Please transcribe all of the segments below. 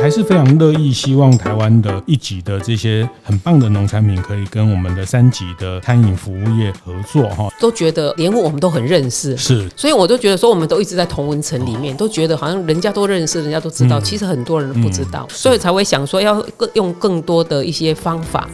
还是非常乐意，希望台湾的一级的这些很棒的农产品，可以跟我们的三级的餐饮服务业合作哈。都觉得莲雾我们都很认识，是，所以我都觉得说，我们都一直在同文层里面，都觉得好像人家都认识，人家都知道，其实很多人都不知道，所以才会想说要更用更多的一些方法。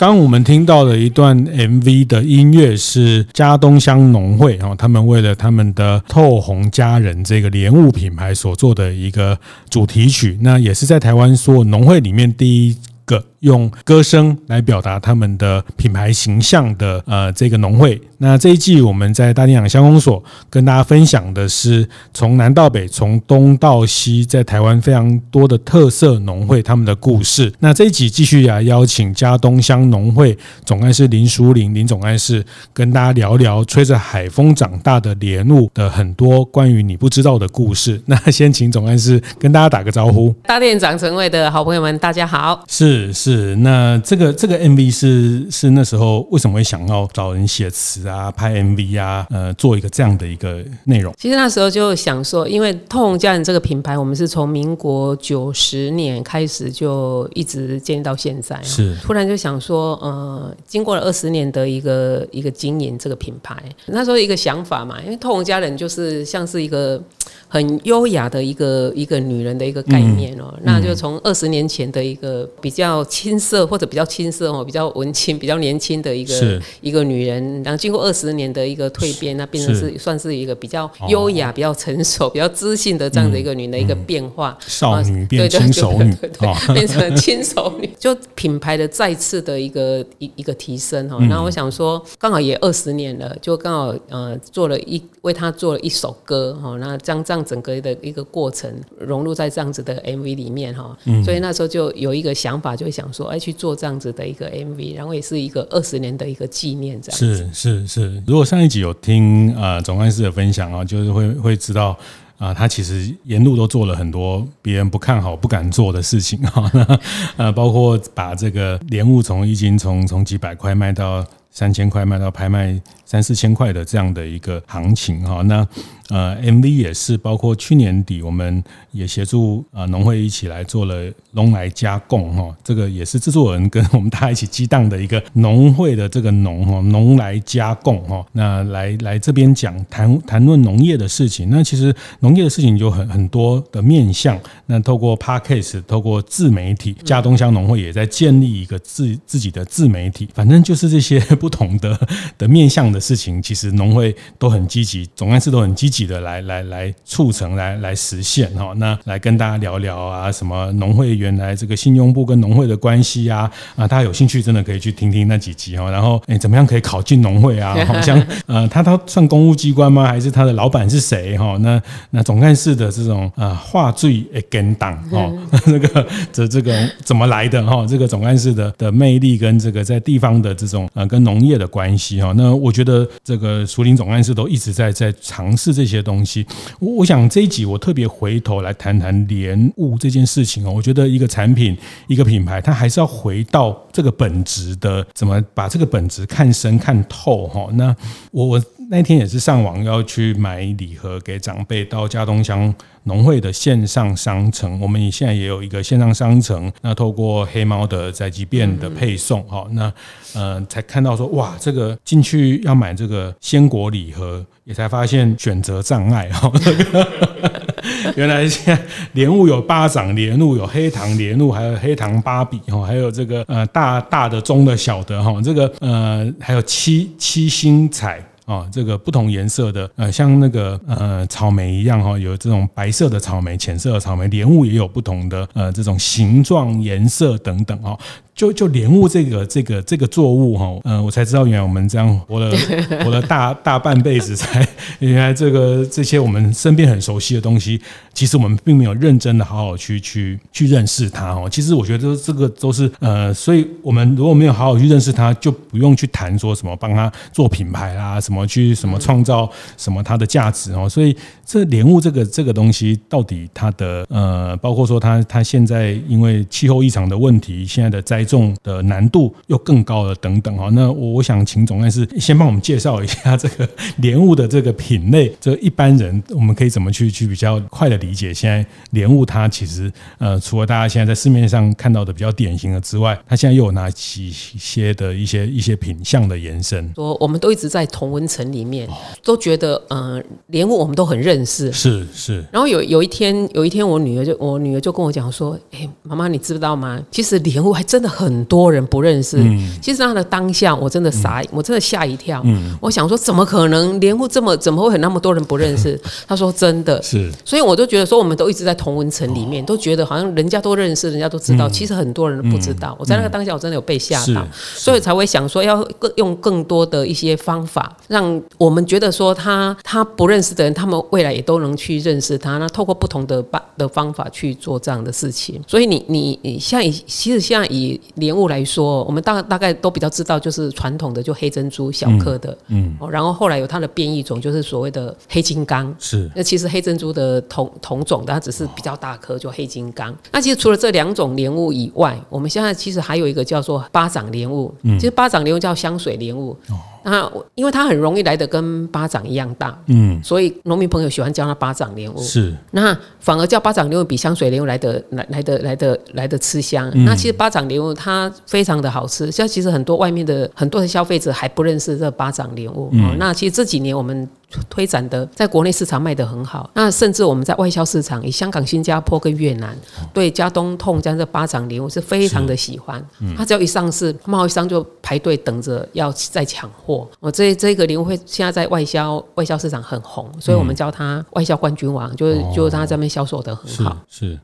刚我们听到的一段 MV 的音乐是家东乡农会哦，他们为了他们的透红佳人这个莲雾品牌所做的一个主题曲，那也是在台湾说农会里面第一个用歌声来表达他们的品牌形象的呃这个农会。那这一季我们在大店长乡公所跟大家分享的是从南到北，从东到西，在台湾非常多的特色农会他们的故事。那这一集继续来邀请嘉东乡农会总干事林淑玲林总干事跟大家聊聊吹着海风长大的莲雾的很多关于你不知道的故事。那先请总干事跟大家打个招呼。大店长陈伟的好朋友们，大家好。是是，那这个这个 MV 是是那时候为什么会想要找人写词啊？啊，拍 MV 啊，呃，做一个这样的一个内容。其实那时候就想说，因为透红家人这个品牌，我们是从民国九十年开始就一直建立到现在。是，突然就想说，呃，经过了二十年的一个一个经营这个品牌，那时候一个想法嘛，因为透红家人就是像是一个。很优雅的一个一个女人的一个概念哦，嗯、那就从二十年前的一个比较青涩或者比较青涩哦，比较文青、比较年轻的一个一个女人，然后经过二十年的一个蜕变，那变成是。算是一个比较优雅、比较成熟、比较知性的这样的一个女人的一个变化，嗯、少女变轻熟女，对对对对，变成轻熟女，就品牌的再次的一个一一个提升哈。然后我想说，刚好也二十年了，就刚好呃做了一为她做了一首歌哈，那将这样。整个的一个过程融入在这样子的 MV 里面哈，所以那时候就有一个想法，就会说，哎，去做这样子的一个 MV，然后也是一个二十年的一个纪念，这样子。是是是，如果上一集有听啊总干事的分享啊，就是会会知道啊，他其实沿路都做了很多别人不看好、不敢做的事情啊，呃，包括把这个莲雾从一斤从从几百块卖到三千块，卖到拍卖三四千块的这样的一个行情哈，那。呃，MV 也是，包括去年底，我们也协助呃农会一起来做了农来加贡哈，这个也是制作人跟我们大家一起激荡的一个农会的这个农哈，农来加贡哈，那来来这边讲谈谈论农业的事情，那其实农业的事情有很很多的面向，那透过 Podcast，透过自媒体，佳东乡农会也在建立一个自自己的自媒体，反正就是这些不同的的面向的事情，其实农会都很积极，总干事都很积极。的来来来促成来来实现哈，那来跟大家聊聊啊，什么农会原来这个信用部跟农会的关系啊啊，大家有兴趣真的可以去听听那几集哈。然后哎，怎么样可以考进农会啊？好像呃，他他算公务机关吗？还是他的老板是谁哈？那那总干事的这种啊话最跟档哦，这个这这个怎么来的哈？这个总干事的的魅力跟这个在地方的这种呃跟农业的关系哈。那我觉得这个苏宁总干事都一直在在尝试这些。东西，我我想这一集我特别回头来谈谈莲雾这件事情哦。我觉得一个产品、一个品牌，它还是要回到这个本质的，怎么把这个本质看深看透哈。那我我那天也是上网要去买礼盒给长辈，到佳冬乡农会的线上商城，我们现在也有一个线上商城。那透过黑猫的宅急便的配送哈，那呃才看到说哇，这个进去要买这个鲜果礼盒。也才发现选择障碍哈，原来现在莲雾有巴掌莲雾，有黑糖莲雾，还有黑糖芭比哈，还有这个呃大大的、中的、小的哈，这个呃还有七七星彩。啊，这个不同颜色的，呃，像那个呃草莓一样哈，有这种白色的草莓、浅色的草莓，莲雾也有不同的呃这种形状、颜色等等哈。就就莲雾这个这个这个作物哈，嗯，我才知道原来我们这样活了活了大大半辈子，才原来这个这些我们身边很熟悉的东西，其实我们并没有认真的好好去去去认识它哦。其实我觉得这个都是呃，所以我们如果没有好好去认识它，就不用去谈说什么帮它做品牌啦，什么去什么创造什么它的价值哦。所以这莲雾这个这个东西到底它的呃，包括说它它现在因为气候异常的问题，现在的栽种的难度又更高了，等等哈。那我我想请总干事先帮我们介绍一下这个莲雾的这个品类，这一般人我们可以怎么去去比较快的理解？现在莲雾它其实呃，除了大家现在在市面上看到的比较典型的之外，它现在又有哪几些的一些一些品相的延伸？说我们都一直在同温层里面，都觉得呃莲雾我们都很认识，是是。然后有有一天有一天我女儿就我女儿就跟我讲说：“哎，妈妈你知道吗？其实莲雾还真的很多人不认识，嗯、其实他的当下我真的傻，嗯、我真的吓一跳。嗯、我想说，怎么可能？莲雾这么怎么会有那么多人不认识？她说真的。是，所以我就觉得说，我们都一直在同文层里面，哦、都觉得好像人家都认识，人家都知道，嗯、其实很多人都不知道。嗯、我在那个当下，我真的有被吓到，所以才会想说，要更用更多的一些方法，让我们觉得说他他不认识的人，他们未来也都能去认识它。那透过不同的办的方法去做这样的事情。所以你你你像以其实像以莲雾来说，我们大大概都比较知道，就是传统的就黑珍珠小颗的，嗯，嗯，然后后来有它的变异种，就是所谓的黑金刚，是。那其实黑珍珠的同同种的，它只是比较大颗，就黑金刚。那其实除了这两种莲雾以外，我们现在其实还有一个叫做巴掌莲雾，嗯，其实巴掌莲雾叫香水莲雾。哦那因为它很容易来的跟巴掌一样大，嗯，所以农民朋友喜欢叫它巴掌莲雾。是，那反而叫巴掌莲雾比香水莲雾来的来来的来的来的吃香。嗯、那其实巴掌莲雾它非常的好吃，像其实很多外面的很多的消费者还不认识这巴掌莲雾。嗯、那其实这几年我们。推展的，在国内市场卖得很好，那甚至我们在外销市场，以香港、新加坡跟越南，对加东痛这样的巴掌莲我是非常的喜欢。嗯、它只要一上市，贸易商就排队等着要再抢货。我这这个莲雾会现在在外销外销市场很红，所以我们叫它外销冠军王，就是就是它这边销售的很好。是。是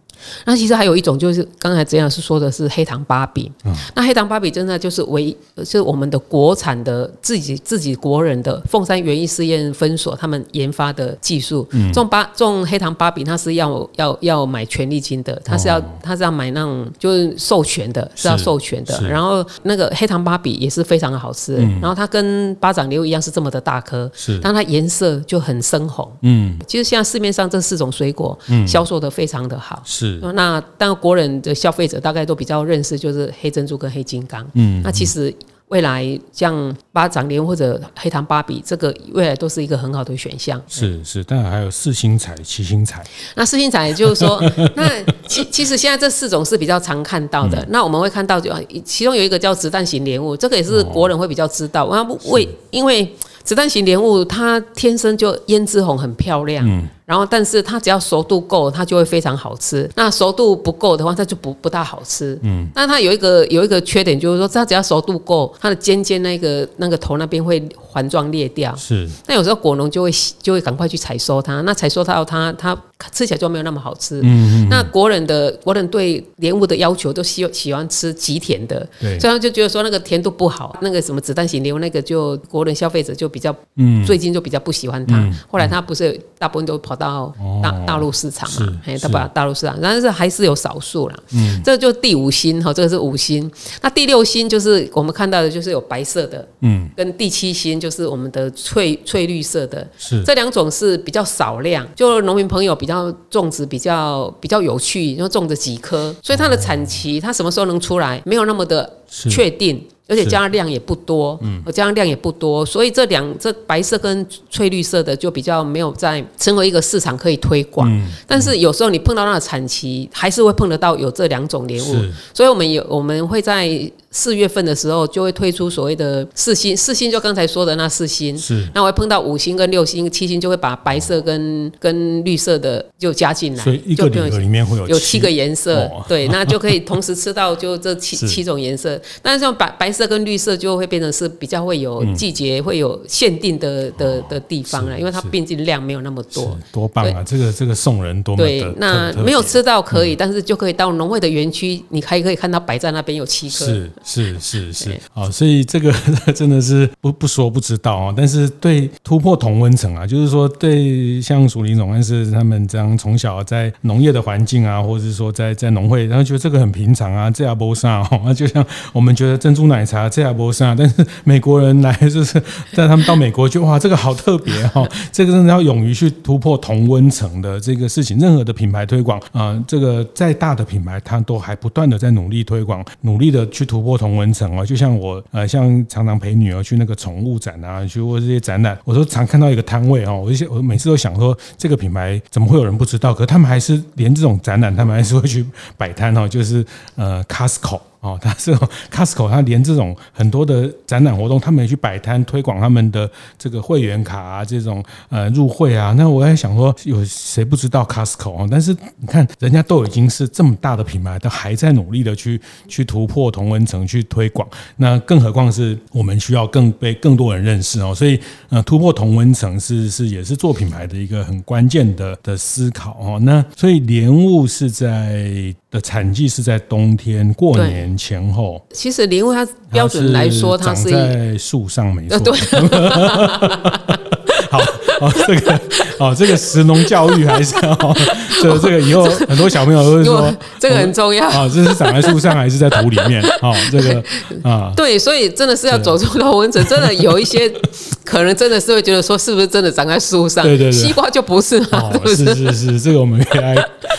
那其实还有一种，就是刚才这样是说的是黑糖芭比。嗯、那黑糖芭比真的就是唯一，是我们的国产的自己自己国人的凤山园艺试验分所他们研发的技术。嗯、种芭种黑糖芭比，它是要要要买权利金的，它是要它、哦、是要买那种就是授权的，是要授权的。然后那个黑糖芭比也是非常的好吃，嗯、然后它跟巴掌莲雾一样是这么的大颗，是，但它颜色就很深红。嗯，其实现在市面上这四种水果，嗯，销售的非常的好。是。那但国人的消费者大概都比较认识，就是黑珍珠跟黑金刚。嗯，那其实未来像巴掌莲或者黑糖芭比，这个未来都是一个很好的选项。是是，当然还有四星彩、七星彩。那四星彩就是说，那其其实现在这四种是比较常看到的。嗯、那我们会看到，就其中有一个叫子弹型莲雾，这个也是国人会比较知道。那不为因为子弹型莲雾它天生就胭脂红，很漂亮。嗯。然后，但是它只要熟度够，它就会非常好吃。那熟度不够的话，它就不不大好吃。嗯，那它有一个有一个缺点，就是说它只要熟度够，它的尖尖那个那个头那边会环状裂掉。是。那有时候果农就会就会赶快去采收它，那采收到它它吃起来就没有那么好吃。嗯嗯。那国人的国人对莲雾的要求都喜喜欢吃极甜的，对，所以他就觉得说那个甜度不好，那个什么子弹型莲雾那个就国人消费者就比较，嗯，最近就比较不喜欢它。后来它不是大部分都跑。到大大陆市场嘛，哎，他把大陆市场，但是还是有少数啦。嗯，这就第五星哈，这个是五星。那第六星就是我们看到的，就是有白色的，嗯，跟第七星就是我们的翠翠绿色的，是这两种是比较少量，就农民朋友比较种植比较比较有趣，因为种着几颗，所以它的产期它什么时候能出来，没有那么的确定。而且加的量也不多，嗯，加的量也不多，所以这两这白色跟翠绿色的就比较没有在成为一个市场可以推广。嗯，但是有时候你碰到那个产期，还是会碰得到有这两种莲雾。是，所以我们有我们会在四月份的时候就会推出所谓的四星，四星就刚才说的那四星，是，那我会碰到五星跟六星、七星，就会把白色跟跟绿色的就加进来，所以一个礼盒里面会有有七个颜色，哦、对，那就可以 同时吃到就这七七种颜色。但是像白白色跟绿色就会变成是比较会有季节、嗯、会有限定的的的地方了，因为它毕竟量没有那么多，多棒啊！这个这个送人多么对，那没有吃到可以，嗯、但是就可以到农会的园区，你还可以看到摆在那边有七颗，是是是是，好，所以这个 真的是不不说不知道啊。但是对突破同温层啊，就是说对像淑铃总干事他们这样从小在农业的环境啊，或者是说在在农会，然后觉得这个很平常啊，这也没啥哦，那 就像我们觉得珍珠奶茶这也没啥，但是美国人来就是 带他们到美国就哇，这个好特别哈，这个真的要勇于去突破同温层的这个事情。任何的品牌推广啊，这个再大的品牌，它都还不断的在努力推广，努力的去突破同文城哦。就像我呃，像常常陪女儿去那个宠物展啊，去过这些展览，我都常看到一个摊位哦，我就我每次都想说，这个品牌怎么会有人不知道？可他们还是连这种展览，他们还是会去摆摊哦，就是呃，Costco。哦，他这种 Costco，他连这种很多的展览活动，他们也去摆摊推广他们的这个会员卡啊，这种呃入会啊。那我在想说，有谁不知道 Costco 啊？但是你看，人家都已经是这么大的品牌，都还在努力的去去突破同温层，去推广。那更何况是我们需要更被更多人认识哦。所以呃，突破同温层是是也是做品牌的一个很关键的的思考哦。那所以莲雾是在。的产季是在冬天过年前后。其实莲雾它标准来说，它是在树上没错。对。好，好，这个，哦，这个食农教育还是要，这个、这个以后很多小朋友都会说，这个很重要。啊，这是长在树上还是在土里面？啊，这个 啊，对，所以真的是要走出同温层，真的有一些可能真的是会觉得说，是不是真的长在树上？对对对，西瓜就不是嘛，是是？是这个我们可以来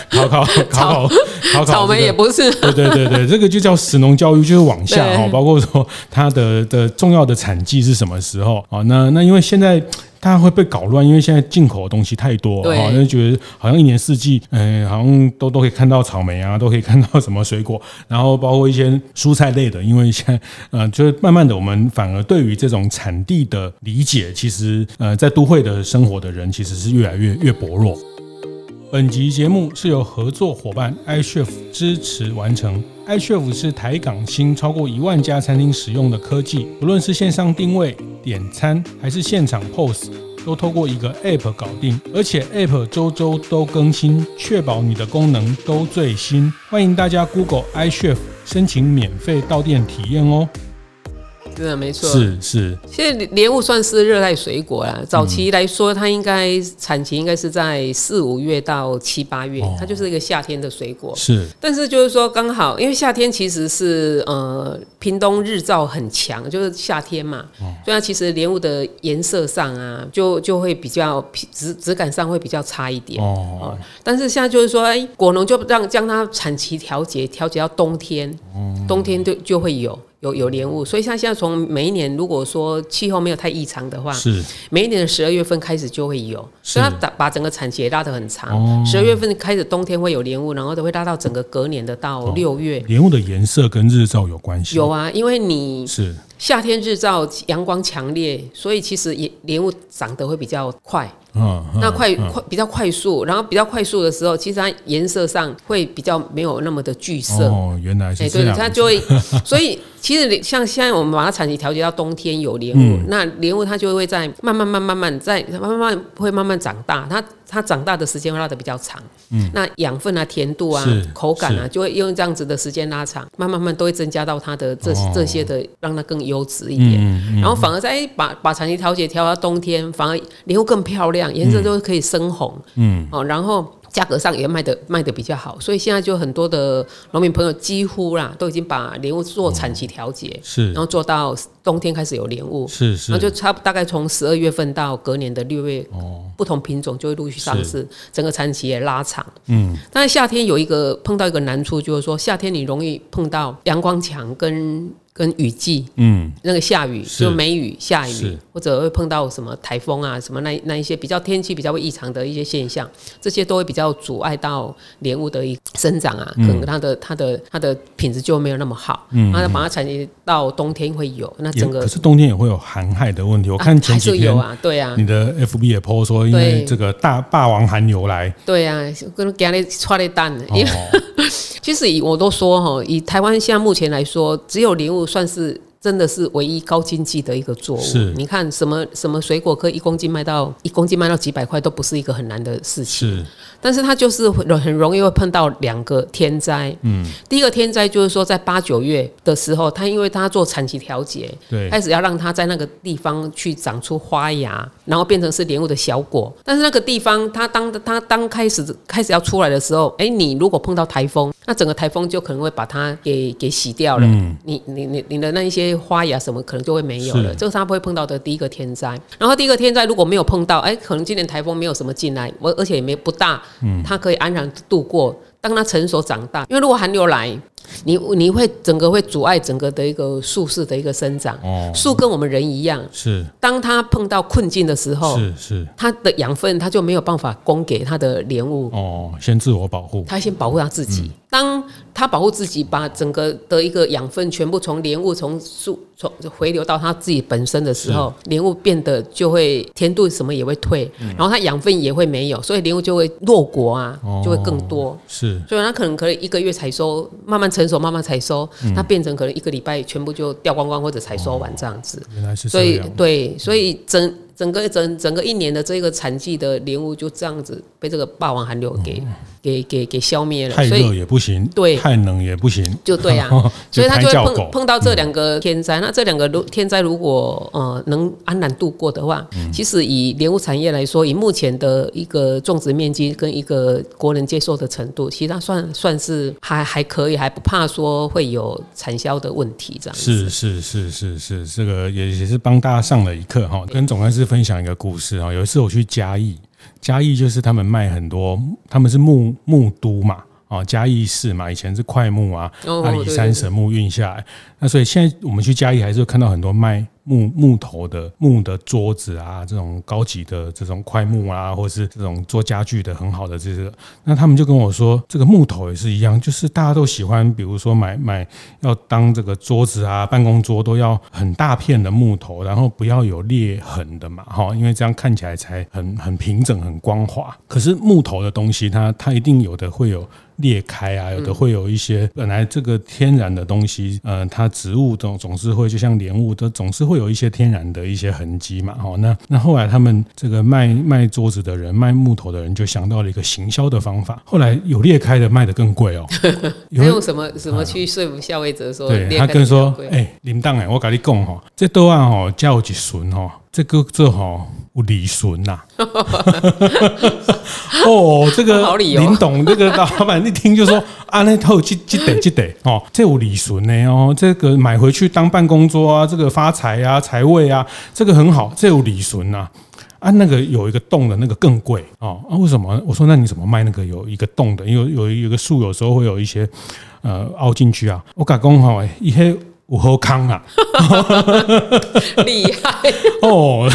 考考考考考考，草莓也不是。对对对对，这个就叫食农教育，就是往下哈，包括说它的的重要的产季是什么时候啊？那那因为现在。它会被搞乱，因为现在进口的东西太多，哈，就觉得好像一年四季，嗯，好像都都可以看到草莓啊，都可以看到什么水果，然后包括一些蔬菜类的，因为现在，呃，就是慢慢的，我们反而对于这种产地的理解，其实，呃，在都会的生活的人，其实是越来越越薄弱。本集节目是由合作伙伴 iChef 支持完成。iChef 是台港新超过一万家餐厅使用的科技，不论是线上定位、点餐，还是现场 POS，都透过一个 App 搞定，而且 App 周周都更新，确保你的功能都最新。欢迎大家 Google iChef 申请免费到店体验哦。是的，没错，是是。现在莲雾算是热带水果啦，早期来说，它应该产期应该是在四五月到七八月，它就是一个夏天的水果。是，但是就是说刚好，因为夏天其实是呃，屏东日照很强，就是夏天嘛，所以它其实莲雾的颜色上啊，就就会比较质质感上会比较差一点哦。但是现在就是说，哎，果农就让将它产期调节调节到冬天，冬天就就会有。有有莲雾，所以像现在从每一年，如果说气候没有太异常的话，是每一年的十二月份开始就会有，所以它把把整个产期也拉得很长。十二月份开始冬天会有莲雾，然后都会拉到整个隔年的到六月。莲雾的颜色跟日照有关系？有啊，因为你是夏天日照阳光强烈，所以其实也莲雾长得会比较快。嗯，那快快比较快速，然后比较快速的时候，其实它颜色上会比较没有那么的具色。哦，原来是这样。对，它就会，所以其实像现在我们把它产期调节到冬天有莲雾，那莲雾它就会在慢慢慢慢慢在慢慢慢会慢慢长大，它它长大的时间会拉的比较长。嗯，那养分啊、甜度啊、口感啊，就会用这样子的时间拉长，慢慢慢都会增加到它的这这些的，让它更优质一点。然后反而在把把产期调节调到冬天，反而莲雾更漂亮。颜色都可以深红，嗯，哦，然后价格上也卖的卖的比较好，所以现在就很多的农民朋友几乎啦都已经把莲雾做产期调节，是，然后做到冬天开始有莲雾，是是，然后就差大概从十二月份到隔年的六月，哦，不同品种就会陆续上市，整个产期也拉长，嗯，但是夏天有一个碰到一个难处，就是说夏天你容易碰到阳光强跟。跟雨季，嗯，那个下雨就梅雨下雨，或者会碰到什么台风啊，什么那那一些比较天气比较会异常的一些现象，这些都会比较阻碍到莲雾的一生长啊，可能它的它的它的品质就没有那么好，嗯，然后把它产业到冬天会有，那整个可是冬天也会有寒害的问题。我看前几天有啊，对啊，你的 FB 也 po 说，因为这个大霸王寒流来，对啊，跟家里踹的蛋，因为 其实以我都说哈，以台湾现在目前来说，只有莲雾算是。真的是唯一高经济的一个作物。是，你看什么什么水果可以一公斤卖到一公斤卖到几百块，都不是一个很难的事情。是，但是它就是很容易会碰到两个天灾。嗯，第一个天灾就是说，在八九月的时候，它因为它做产期调节，对，开始要让它在那个地方去长出花芽，然后变成是莲雾的小果。但是那个地方，它当它当开始开始要出来的时候，哎，你如果碰到台风，那整个台风就可能会把它给给洗掉了。嗯，你你你你的那一些。花芽什么可能就会没有了，这个是他不会碰到的第一个天灾。然后第一个天灾如果没有碰到，哎，可能今年台风没有什么进来，我而且也没不大，嗯，它可以安然度过。当它成熟长大，因为如果寒流来，你你会整个会阻碍整个的一个树势的一个生长。哦，树跟我们人一样，是当它碰到困境的时候，是是它的养分它就没有办法供给它的莲雾。哦，先自我保护，它先保护它自己。嗯当它保护自己，把整个的一个养分全部从莲雾从树从回流到它自己本身的时候，莲雾变得就会甜度什么也会退，嗯、然后它养分也会没有，所以莲雾就会落果啊，就会更多。哦、是，所以它可能可以一个月采收，慢慢成熟，慢慢采收，它变成可能一个礼拜全部就掉光光或者采收完这样子。哦、原来是这样。所以对，所以整。整个整整个一年的这个产季的莲雾就这样子被这个霸王寒流给、嗯、给给给消灭了。太热也不行，对，太冷也不行，就对啊。所以他就会碰碰到这两个天灾。嗯、那这两个天灾如果呃能安然度过的话，嗯、其实以莲雾产业来说，以目前的一个种植面积跟一个国人接受的程度，其实它算算是还还可以，还不怕说会有产销的问题这样子。是是是是是，这个也也是帮大家上了一课哈，跟总干事。分享一个故事啊，有一次我去嘉义，嘉义就是他们卖很多，他们是木木都嘛，啊，嘉义市嘛，以前是快木啊，阿里山神木运下来，那所以现在我们去嘉义还是会看到很多卖。木木头的木的桌子啊，这种高级的这种块木啊，或者是这种做家具的很好的这个，那他们就跟我说，这个木头也是一样，就是大家都喜欢，比如说买买要当这个桌子啊，办公桌都要很大片的木头，然后不要有裂痕的嘛，哈，因为这样看起来才很很平整、很光滑。可是木头的东西它，它一定有的会有。裂开啊，有的会有一些本来这个天然的东西，呃，它植物总总是会就像莲雾，都总是会有一些天然的一些痕迹嘛。哦，那那后来他们这个卖卖桌子的人，卖木头的人就想到了一个行销的方法。后来有裂开的卖的更贵哦。有用什么什么去说服消费者说？对，他跟说，哎，林当哎，我跟你讲哦，这都按哦叫几笋哈，这个这哈有利笋呐。哦，这个林董这个老板一听就说啊，那套记记得记得哦，这有理顺呢哦，这个买回去当办公桌啊，这个发财啊，财位啊，这个很好，这有理顺呐啊，那个有一个洞的那个更贵哦啊，为什么？我说那你怎么卖那个有一个洞的？因为有有一个树有时候会有一些呃凹进去啊，我敢讲哈，一些。五后康啊，厉害。哦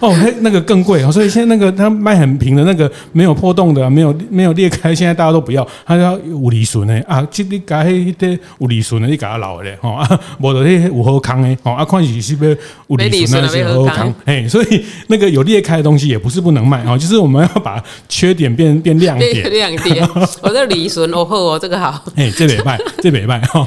哦，那那个更贵哦，所以现在那个他卖很平的那个没有破洞的，没有没有裂开，现在大家都不要，他要有利润的。啊，这你改迄个有利润的，你给他留咧吼啊，无就迄五后康的吼啊，看是是不是有利润那些五后康，哎，所以那个有裂开的东西也不是不能卖哦，就是我们要把缺点变变亮点，亮点。我 这利润哦好哦，这个好，哎，这礼拜这礼拜哈，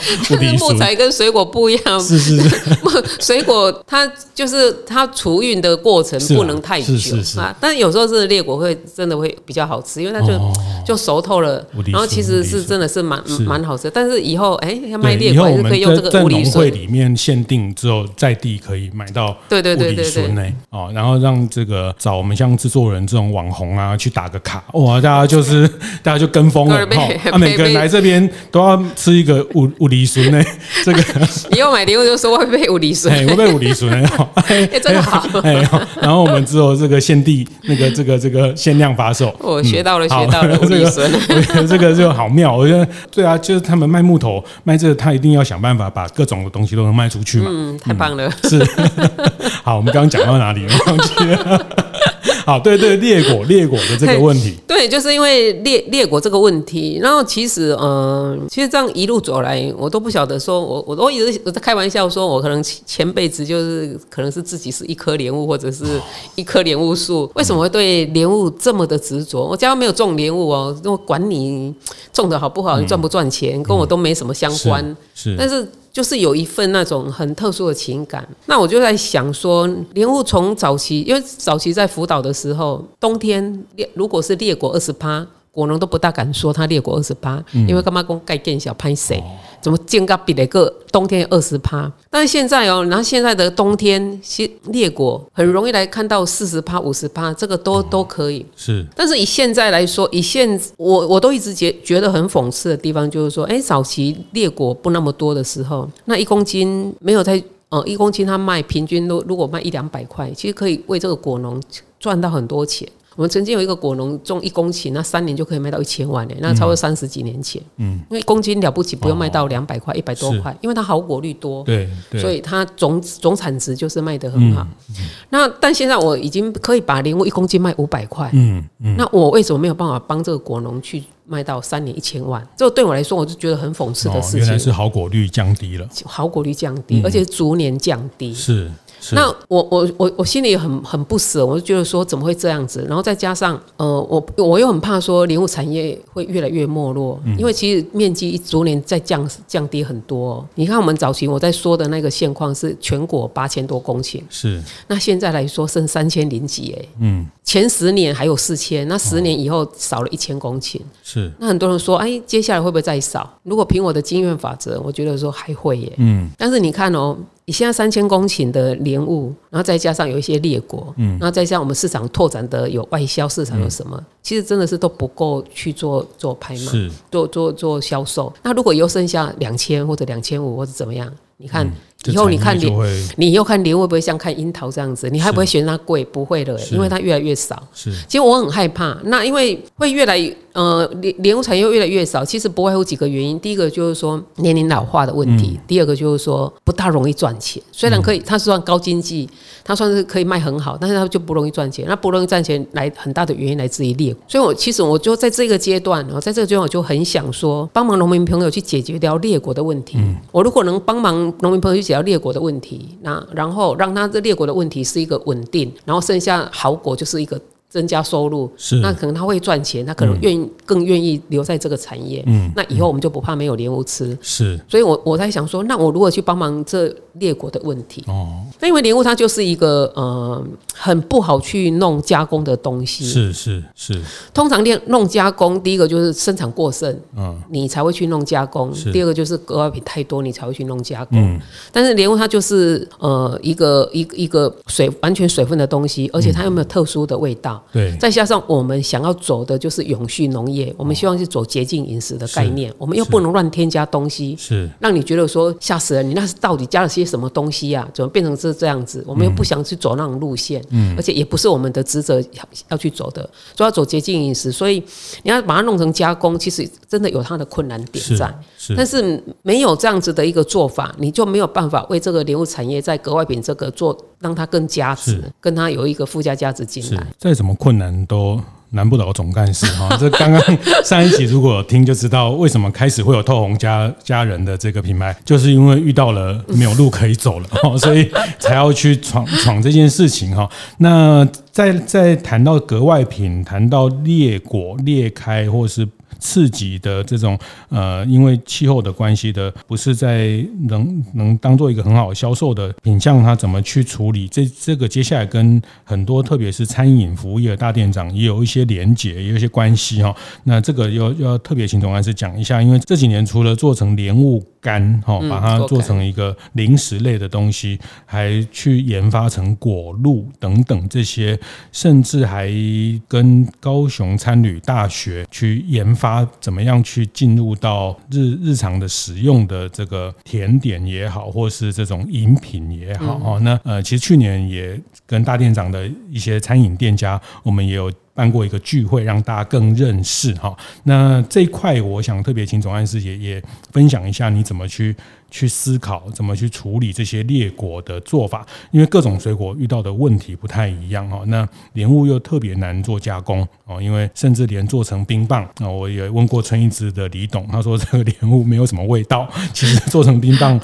木材跟水果。不一样，是是是，水果它就是它储运的过程不能太久啊，但是有时候是裂果会真的会比较好吃，因为它就就熟透了，然后其实是真的是蛮蛮好吃。但是以后哎，要卖裂果还是可以用这个雾梨笋，会里面限定之后在地可以买到，对对对对对，哦，然后让这个找我们像制作人这种网红啊去打个卡，哇，大家就是 大家就跟风了哈，啊，每个人来这边都要吃一个五五梨笋呢，这个。以后买礼物就说会被有离损，会被有离损。哎，真的好。然后我们只有这个限定那个这个这个限量发售。我学到了，学到了，有离损。这个就好妙，我觉得对啊，就是他们卖木头卖这个，他一定要想办法把各种的东西都能卖出去嘛。嗯，太棒了。是。好，我们刚刚讲到哪里？忘记了。好，对对，裂果 裂果的这个问题，对，就是因为裂裂果这个问题。然后其实，嗯、呃，其实这样一路走来，我都不晓得说，我我我一直我在开玩笑说，我可能前辈子就是可能是自己是一棵莲雾，或者是一棵莲雾树。为什么会对莲雾这么的执着？我家没有种莲雾哦，我管你种的好不好，你赚不赚钱，跟我都没什么相关。是，但是。就是有一份那种很特殊的情感，那我就在想说，莲雾从早期，因为早期在福岛的时候，冬天如果是裂果二十趴。果农都不大敢说它裂果二十八，因为干嘛讲盖店小拍谁？怎么见个比那个冬天二十趴？但是现在哦，然后现在的冬天裂果很容易来看到四十趴、五十趴，这个都都可以。是，但是以现在来说，以现我我都一直觉觉得很讽刺的地方，就是说，哎，早期裂果不那么多的时候，那一公斤没有在呃一公斤，它卖平均都如果卖一两百块，其实可以为这个果农赚到很多钱。我们曾经有一个果农种一公顷，那三年就可以卖到一千万呢，那超过三十几年前。嗯，因为公斤了不起，不用卖到两百块、一百多块，因为它好果率多。对，所以它总总产值就是卖得很好。那但现在我已经可以把莲雾一公斤卖五百块。嗯嗯。那我为什么没有办法帮这个果农去卖到三年一千万？这对我来说，我就觉得很讽刺的事情。原来是好果率降低了，好果率降低，而且逐年降低。是。那我我我我心里也很很不舍，我就觉得说怎么会这样子？然后再加上呃，我我又很怕说莲雾产业会越来越没落，因为其实面积逐年在降降低很多。你看我们早期我在说的那个现况是全国八千多公顷，是那现在来说剩三千零几哎，嗯，前十年还有四千，那十年以后少了一千公顷，是那很多人说哎，接下来会不会再少？如果凭我的经验法则，我觉得说还会耶，嗯，但是你看哦。你现在三千公顷的莲雾，然后再加上有一些裂果，嗯，然后再加上我们市场拓展的有外销市场有什么？嗯、其实真的是都不够去做做拍卖，是做做做销售。那如果又剩下两千或者两千五或者怎么样？你看。嗯以后你看莲，你以后看莲会不会像看樱桃这样子？你还不会嫌它贵？不会的，因为它越来越少。是，其实我很害怕。那因为会越来呃莲莲雾产业越来越少，其实不外乎几个原因。第一个就是说年龄老化的问题，嗯、第二个就是说不大容易赚钱。虽然可以，它是算高经济，它算是可以卖很好，但是它就不容易赚钱。那不容易赚钱来很大的原因来自于裂果。所以我其实我就在这个阶段，然后在这个阶段我就很想说，帮忙农民朋友去解决掉裂果的问题。嗯、我如果能帮忙农民朋友去解决裂果的问题，那然后让他这列国的问题是一个稳定，然后剩下好国就是一个。增加收入，是那可能他会赚钱，他可能愿意、嗯、更愿意留在这个产业。嗯，那以后我们就不怕没有莲雾吃。是，所以我我在想说，那我如何去帮忙这列国的问题？哦，那因为莲雾它就是一个呃很不好去弄加工的东西。是是是。通常练弄加工，第一个就是生产过剩，嗯，你才会去弄加工。第二个就是格外品太多，你才会去弄加工。嗯，但是莲雾它就是呃一个一个一个水完全水分的东西，而且它又没有特殊的味道。对，再加上我们想要走的就是永续农业，我们希望是走洁净饮食的概念，我们又不能乱添加东西，是。让你觉得说吓死人，你那是到底加了些什么东西啊？怎么变成是这样子？我们又不想去走那种路线，嗯，而且也不是我们的职责要去走的，所以要走洁净饮食，所以你要把它弄成加工，其实真的有它的困难点在，是，但是没有这样子的一个做法，你就没有办法为这个莲雾产业在格外品这个做，让它更加值，跟它有一个附加价值进来，再怎么什么困难都难不倒总干事 哈。这刚刚上一集如果听就知道，为什么开始会有透红家家人的这个品牌，就是因为遇到了没有路可以走了，所以才要去闯闯这件事情哈。那在在谈到格外品，谈到裂果裂开或是。刺激的这种呃，因为气候的关系的，不是在能能当做一个很好销售的品项，它怎么去处理？这这个接下来跟很多特别是餐饮服务业的大店长也有一些连结，也有一些关系哈。那这个要要特别请总干事讲一下，因为这几年除了做成莲雾干哈，把它做成一个零食类的东西，还去研发成果露等等这些，甚至还跟高雄餐旅大学去研发。发怎么样去进入到日日常的使用的这个甜点也好，或是这种饮品也好，哈、嗯，那呃，其实去年也跟大店长的一些餐饮店家，我们也有。办过一个聚会，让大家更认识哈。那这一块，我想特别请总干事也也分享一下，你怎么去去思考，怎么去处理这些裂果的做法？因为各种水果遇到的问题不太一样哈。那莲雾又特别难做加工哦，因为甚至连做成冰棒啊，我也问过春一枝的李董，他说这个莲雾没有什么味道，其实做成冰棒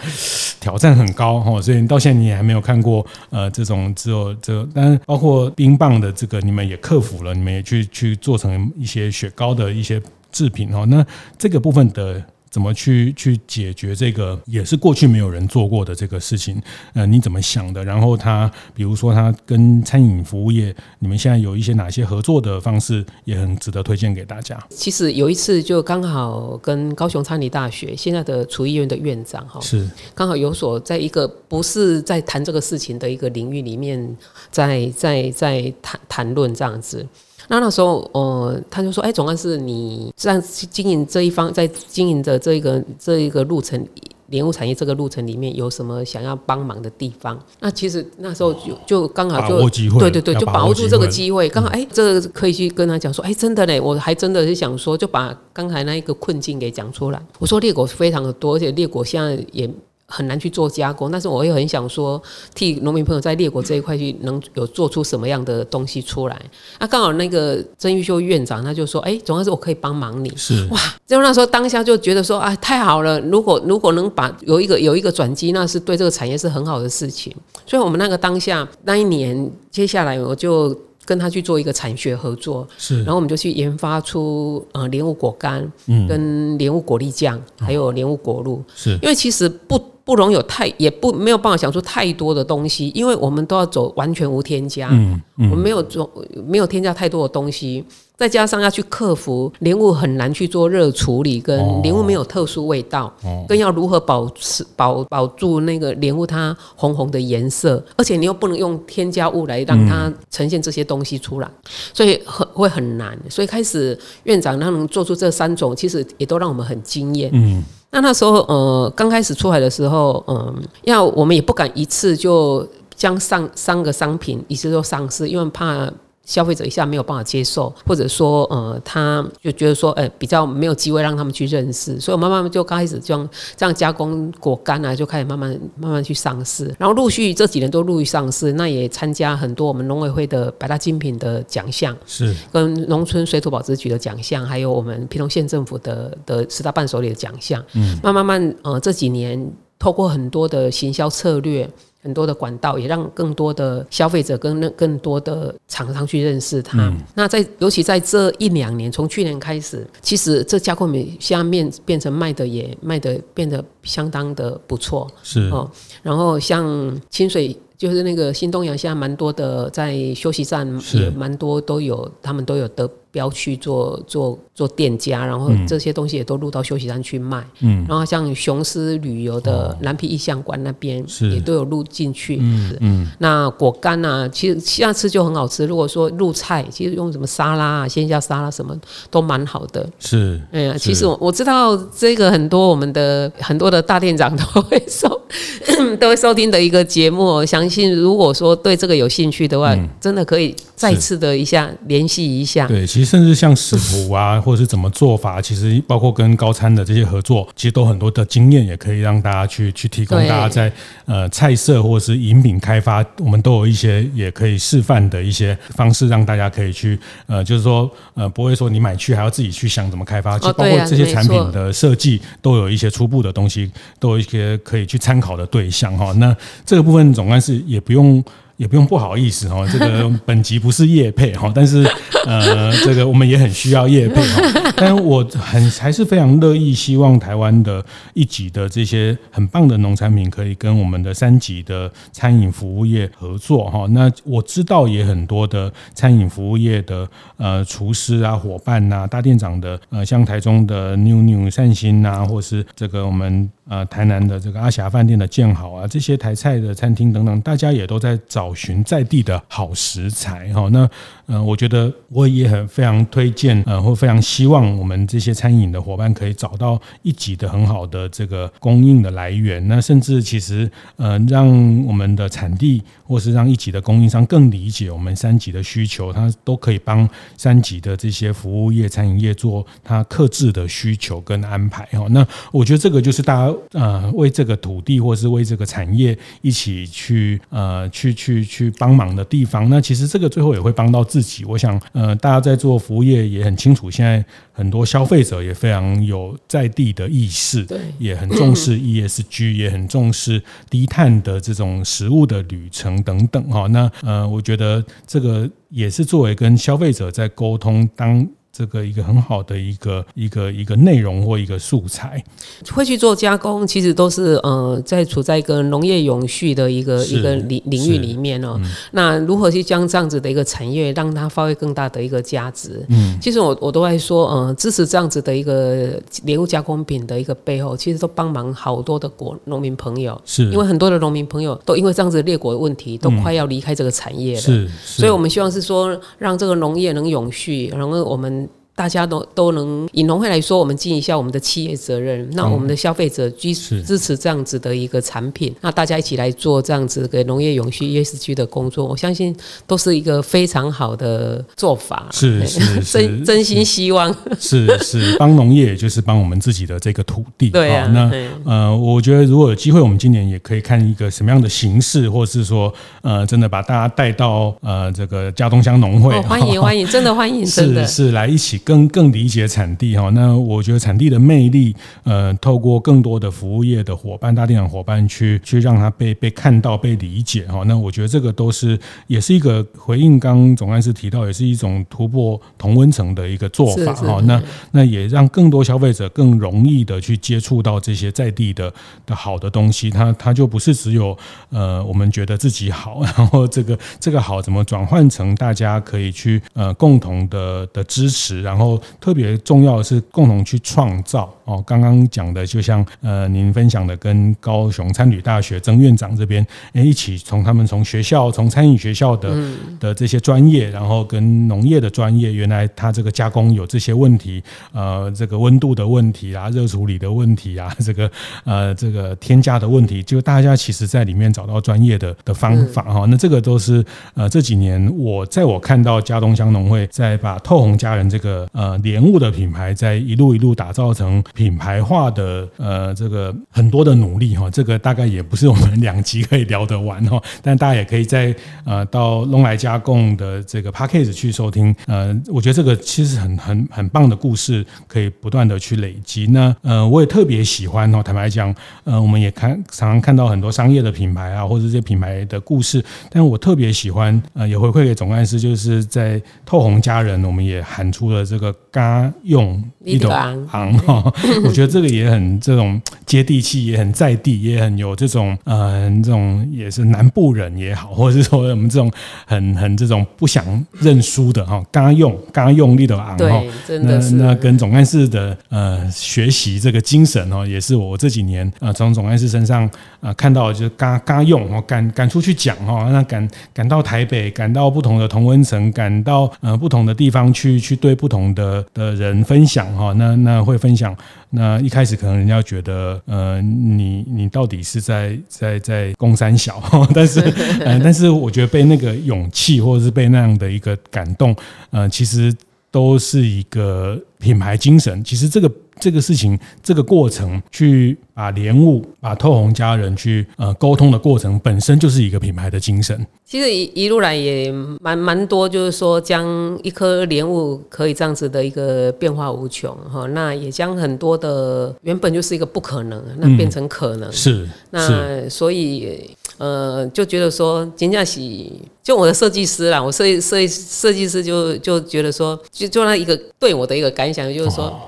挑战很高哈。所以到现在你也还没有看过呃这种只有这，但包括冰棒的这个，你们也克服了。你们也去去做成一些雪糕的一些制品哦，那这个部分的怎么去去解决这个，也是过去没有人做过的这个事情。呃，你怎么想的？然后他比如说他跟餐饮服务业，你们现在有一些哪些合作的方式，也很值得推荐给大家。其实有一次就刚好跟高雄餐饮大学现在的厨艺院的院长哈，是刚好有所在一个不是在谈这个事情的一个领域里面，在在在谈谈论这样子。那那时候，呃，他就说：“哎，总干事，你这样经营这一方，在经营的这一个这一个路程，莲雾产业这个路程里面，有什么想要帮忙的地方？”那其实那时候就就刚好就对对对，就把握住这个机会，刚好哎，这个可以去跟他讲说：“哎，真的嘞，我还真的是想说，就把刚才那一个困境给讲出来。我说猎果非常的多，而且猎果现在也。”很难去做加工，但是我也很想说，替农民朋友在列国这一块去能有做出什么样的东西出来。那刚好那个曾玉秀院长他就说：“哎，总要是我可以帮忙你。”是哇，就那时候当下就觉得说：“啊，太好了！如果如果能把有一个有一个转机，那是对这个产业是很好的事情。”所以，我们那个当下那一年，接下来我就跟他去做一个产学合作，是，然后我们就去研发出呃莲雾果干，嗯，跟莲雾果粒酱，还有莲雾果露，是。因为其实不。不容有太，也不没有办法想出太多的东西，因为我们都要走完全无添加，嗯嗯、我们没有做没有添加太多的东西，再加上要去克服莲雾很难去做热处理，跟莲雾没有特殊味道，哦、跟要如何保持保保住那个莲雾它红红的颜色，而且你又不能用添加物来让它呈现这些东西出来，所以很会很难。所以开始院长他能做出这三种，其实也都让我们很惊艳。嗯那那时候，呃，刚开始出来的时候，嗯、呃，要我们也不敢一次就将上三个商品一次都上市，因为怕。消费者一下没有办法接受，或者说，呃，他就觉得说，哎、欸，比较没有机会让他们去认识，所以我慢慢就刚开始这样这样加工果干啊，就开始慢慢慢慢去上市，然后陆续这几年都陆续上市，那也参加很多我们农委会的百大精品的奖项，是。跟农村水土保持局的奖项，还有我们平东县政府的的十大伴手礼的奖项，嗯，慢慢慢，呃，这几年透过很多的行销策略。很多的管道也让更多的消费者跟更多的厂商去认识它。嗯、那在尤其在这一两年，从去年开始，其实这加工品下面变成卖的也卖的变得相当的不错。是哦，然后像清水。就是那个新东阳，现在蛮多的，在休息站也蛮多都有，他们都有得标去做做做店家，然后这些东西也都入到休息站去卖。嗯，然后像雄狮旅游的南皮意象馆那边也都有入进去。嗯嗯，那果干啊，其实现在吃就很好吃。如果说入菜，其实用什么沙拉啊、鲜虾沙拉什么都蛮好的。是，哎呀，其实我我知道这个很多我们的很多的大店长都会收 都会收听的一个节目，我相信如果说对这个有兴趣的话，嗯、真的可以再次的一下联系一下。对，其实甚至像食谱啊，或者是怎么做法，其实包括跟高餐的这些合作，其实都很多的经验，也可以让大家去去提供大家在呃菜色或者是饮品开发，我们都有一些也可以示范的一些方式，让大家可以去呃，就是说呃，不会说你买去还要自己去想怎么开发，其实包括这些产品的设计都有一些初步的东西，都有一些可以去参考的对象哈。那这个部分总干事也不用。也不用不好意思哈，这个本集不是业配哈，但是呃，这个我们也很需要业配哈。但我很还是非常乐意，希望台湾的一级的这些很棒的农产品，可以跟我们的三级的餐饮服务业合作哈。那我知道也很多的餐饮服务业的呃厨师啊、伙伴呐、大店长的呃，像台中的妞妞善心呐，或是这个我们呃台南的这个阿霞饭店的建好啊，这些台菜的餐厅等等，大家也都在找寻在地的好食材哈。那呃，我觉得我也很非常推荐呃，或非常希望我们这些餐饮的伙伴可以找到一级的很好的这个供应的来源。那甚至其实呃，让我们的产地或是让一级的供应商更理解我们三级的需求，它都可以帮三级的这些服务业、餐饮业做它克制的需求跟安排哈。那我觉得这个就是大家呃为这个土地或是为这个产业一起去呃去去去帮忙的地方。那其实这个最后也会帮到。自己，我想，呃，大家在做服务业也很清楚，现在很多消费者也非常有在地的意识，对，也很重视 ESG，也很重视低碳的这种食物的旅程等等哈。那呃，我觉得这个也是作为跟消费者在沟通当。这个一个很好的一个一个一个内容或一个素材，会去做加工，其实都是呃，在处在一个农业永续的一个一个领领域里面哦。嗯、那如何去将这样子的一个产业，让它发挥更大的一个价值？嗯，其实我我都在说，呃，支持这样子的一个莲雾加工品的一个背后，其实都帮忙好多的国农民朋友，是因为很多的农民朋友都因为这样子的裂果的问题，都快要离开这个产业了。是，所以我们希望是说，让这个农业能永续，然后我们。大家都都能以农会来说，我们尽一下我们的企业责任。那我们的消费者支支持这样子的一个产品，那大家一起来做这样子的农业永续 ESG 的工作，我相信都是一个非常好的做法。是是 真真心希望是是 帮农业，也就是帮我们自己的这个土地。对啊，那呃，我觉得如果有机会，我们今年也可以看一个什么样的形式，或者是说呃，真的把大家带到呃这个家东乡农会，欢迎欢迎，真的欢迎，是的是来一起。更更理解产地哈，那我觉得产地的魅力，呃，透过更多的服务业的伙伴、大电厂伙伴去去让它被被看到、被理解哈。那我觉得这个都是也是一个回应，刚总干事提到，也是一种突破同温层的一个做法哈。那那也让更多消费者更容易的去接触到这些在地的的好的东西，它它就不是只有呃我们觉得自己好，然后这个这个好怎么转换成大家可以去呃共同的的支持，然后特别重要的是共同去创造哦。刚刚讲的就像呃您分享的，跟高雄餐旅大学曾院长这边哎一起从他们从学校从餐饮学校的的这些专业，然后跟农业的专业，原来他这个加工有这些问题，呃这个温度的问题啊，热处理的问题啊，这个呃这个添加的问题，就大家其实在里面找到专业的的方法哈。那这个都是呃这几年我在我看到加东乡农会在把透红家人这个。呃，莲雾的品牌在一路一路打造成品牌化的呃，这个很多的努力哈，这个大概也不是我们两集可以聊得完哈，但大家也可以在呃到龙来加工的这个 Podcast 去收听，呃，我觉得这个其实很很很棒的故事，可以不断的去累积。那呃，我也特别喜欢哦，坦白讲，呃，我们也看常常看到很多商业的品牌啊，或者这些品牌的故事，但我特别喜欢呃，也回馈给总干事，就是在透红家人，我们也喊出了。这个家用一斗昂 哈，我觉得这个也很这种接地气，也很在地，也很有这种嗯，这种也是南部人也好，或者是说我们这种很很这种不想认输的哈，家用家用一斗昂哈，那那跟总干事的呃学习这个精神哦，也是我这几年啊从总干事身上啊看到就是嘎嘎用哦，敢敢出去讲哈，那赶赶到台北，赶到不同的同温层，赶到呃不同的地方去去对不同。的的人分享哈，那那会分享，那一开始可能人家觉得，呃，你你到底是在在在公三小，但是，呃，但是我觉得被那个勇气或者是被那样的一个感动，呃，其实都是一个品牌精神。其实这个。这个事情，这个过程，去把莲雾、把透红家人去呃沟通的过程，本身就是一个品牌的精神。其实一一路来也蛮蛮多，就是说将一颗莲雾可以这样子的一个变化无穷哈，那也将很多的原本就是一个不可能，那变成可能。嗯、是，那所以呃就觉得说，金佳喜就我的设计师啦，我设计设计设计师就就觉得说，就就那一个对我的一个感想就是说。哦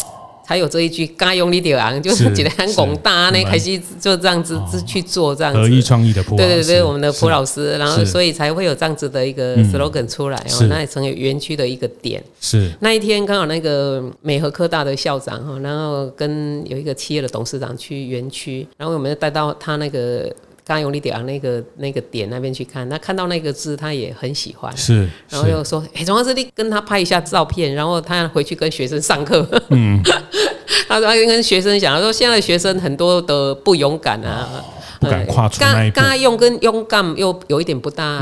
才有这一句“嘎用力点昂”，就是觉得很广大那开始就这样子去做这样子。合一创意的蒲对对对，我们的蒲老师，然后所以才会有这样子的一个 slogan 出来哦，那也成为园区的一个点。是那一天刚好那个美和科大的校长哈，然后跟有一个企业的董事长去园区，然后我们就带到他那个。刚用力点那个那个点那边去看，他看到那个字，他也很喜欢。是，然后又说：“哎，总要是你跟他拍一下照片，然后他回去跟学生上课。”嗯，他说：“他跟学生讲，他说现在的学生很多的不勇敢啊，不敢跨出那一步。刚用跟勇敢又有一点不大，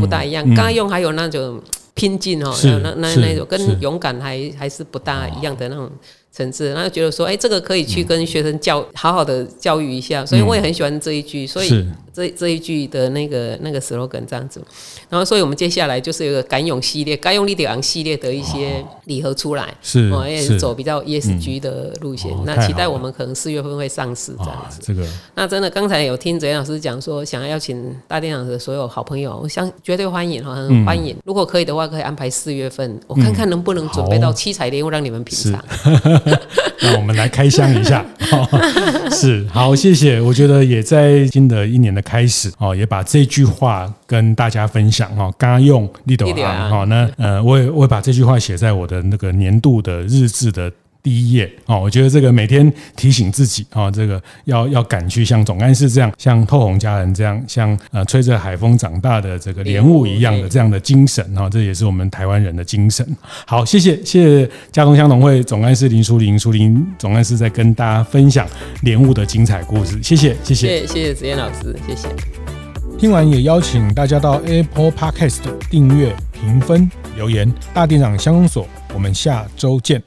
不大一样。刚用还有那种拼劲哦，那那那种跟勇敢还还是不大一样的那种。”层次，然后觉得说，哎、欸，这个可以去跟学生教，好好的教育一下，所以我也很喜欢这一句，所以这这一句的那个那个 slogan 这样子，然后所以我们接下来就是有个敢勇系列，敢用力点昂系列的一些礼盒出来，是，我也是走比较 ESG 的路线，嗯、那期待我们可能四月份会上市这样子。这个，那真的刚才有听泽老师讲说，想要邀请大店长的所有好朋友，我想绝对欢迎哈，很欢迎。嗯、如果可以的话，可以安排四月份，我看看能不能准备到七彩莲雾让你们品尝。嗯 那我们来开箱一下，是好，谢谢。我觉得也在新的一年的开始哦，也把这句话跟大家分享哈。刚刚用立德行哈，那呃，我也我也把这句话写在我的那个年度的日志的。第一页哦，我觉得这个每天提醒自己哦，这个要要敢去像总干事这样，像透红家人这样，像呃吹着海风长大的这个莲雾一样的这样的精神哈，这也是我们台湾人的精神。好，谢谢谢谢佳冬乡农会总干事林淑玲，淑玲总干事在跟大家分享莲雾的精彩故事。谢谢谢谢谢谢子燕老师，谢谢。听完也邀请大家到 Apple Podcast 订阅、评分、留言。大店长乡公所，我们下周见。